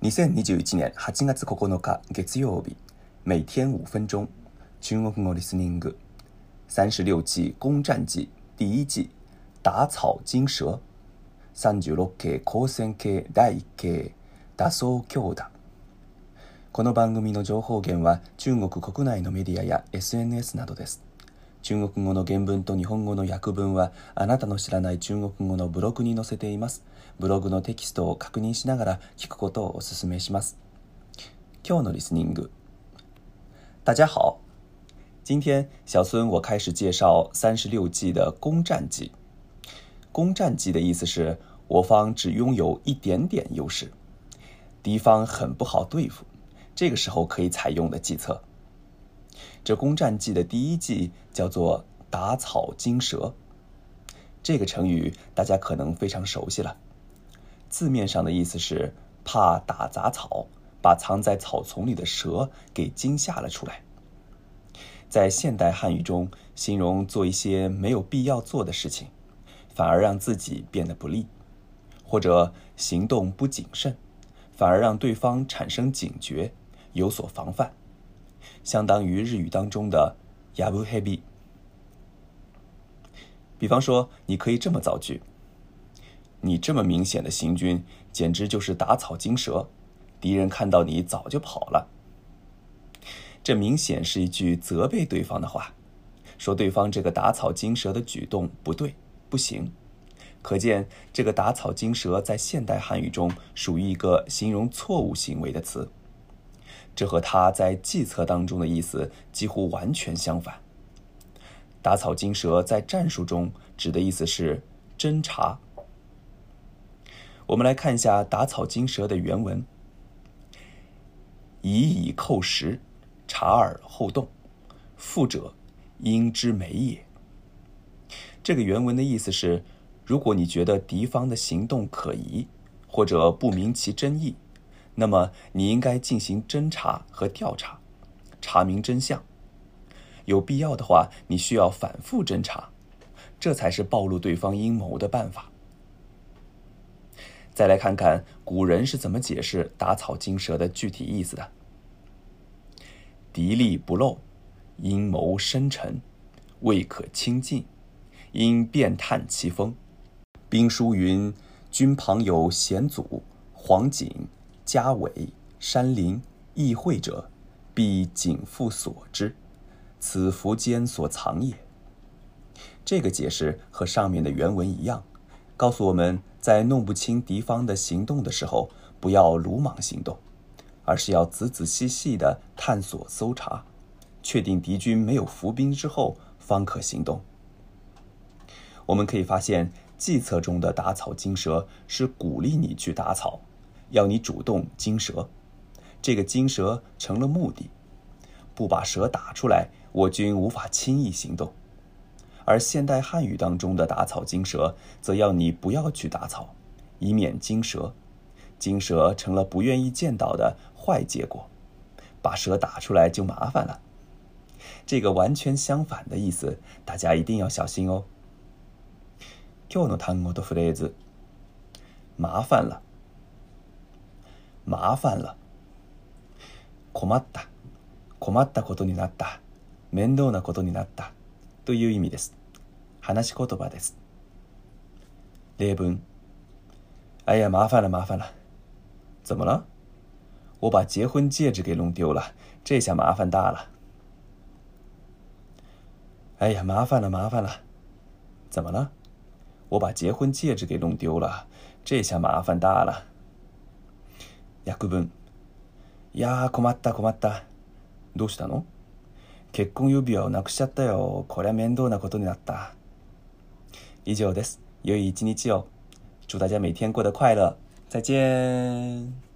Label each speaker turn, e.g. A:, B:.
A: 2021年8月9日月曜日每天5分钟中国語リスニング36期攻占記第一季打草金蛇36系光線系第1系打草強打この番組の情報源は中国国内のメディアや SNS などです中国語の原文と日本語の訳文はあなたの知らない中国語のブログに載せています。ブログのテキストを確認しながら聞くことをお勧めします。今日のリスニング。大家好。今天小孙我开始介紹36六计的攻占计。攻占计的意思是我方只拥有一点点优势，敌方很不好对付。这个时候可以采用的计策。这攻占计的第一计叫做“打草惊蛇”，这个成语大家可能非常熟悉了。字面上的意思是怕打杂草，把藏在草丛里的蛇给惊吓了出来。在现代汉语中，形容做一些没有必要做的事情，反而让自己变得不利，或者行动不谨慎，反而让对方产生警觉，有所防范。相当于日语当中的ヤブヘビ。比方说，你可以这么造句：你这么明显的行军，简直就是打草惊蛇，敌人看到你早就跑了。这明显是一句责备对方的话，说对方这个打草惊蛇的举动不对，不行。可见，这个打草惊蛇在现代汉语中属于一个形容错误行为的词。这和他在计策当中的意思几乎完全相反。打草惊蛇在战术中指的意思是侦查。我们来看一下打草惊蛇的原文：以以寇实，察而后动，复者，应之美也。这个原文的意思是，如果你觉得敌方的行动可疑，或者不明其真意。那么你应该进行侦查和调查，查明真相。有必要的话，你需要反复侦查，这才是暴露对方阴谋的办法。再来看看古人是怎么解释“打草惊蛇”的具体意思的。敌利不露，阴谋深沉，未可轻近，因变探其风。兵书云：“军旁有险阻，黄锦。”家尾山林议会者，必谨复所之，此伏间所藏也。这个解释和上面的原文一样，告诉我们在弄不清敌方的行动的时候，不要鲁莽行动，而是要仔仔细细的探索搜查，确定敌军没有伏兵之后，方可行动。我们可以发现，计策中的打草惊蛇是鼓励你去打草。要你主动惊蛇这个惊蛇成了目的不把蛇打出来我军无法轻易行动而现代汉语当中的打草惊蛇则要你不要去打草以免惊蛇惊蛇成了不愿意见到的坏结果把蛇打出来就麻烦了这个完全相反的意思大家一定要小心哦麻烦了麻烦了。困った。困ったことになった。面倒なことになった。という意味です。話し言葉です。例文。あや、麻烦了，麻烦了。怎么了？我把结婚戒指给弄丢了，这下麻烦大了。哎呀，麻烦了，麻烦了。怎么了？我把结婚戒指给弄丢了，这下麻烦大了。約分いやー困った困ったどうしたの結婚指輪をなくしちゃったよこりゃ面倒なことになった以上です良い一日を祝大家每天过得快乐再见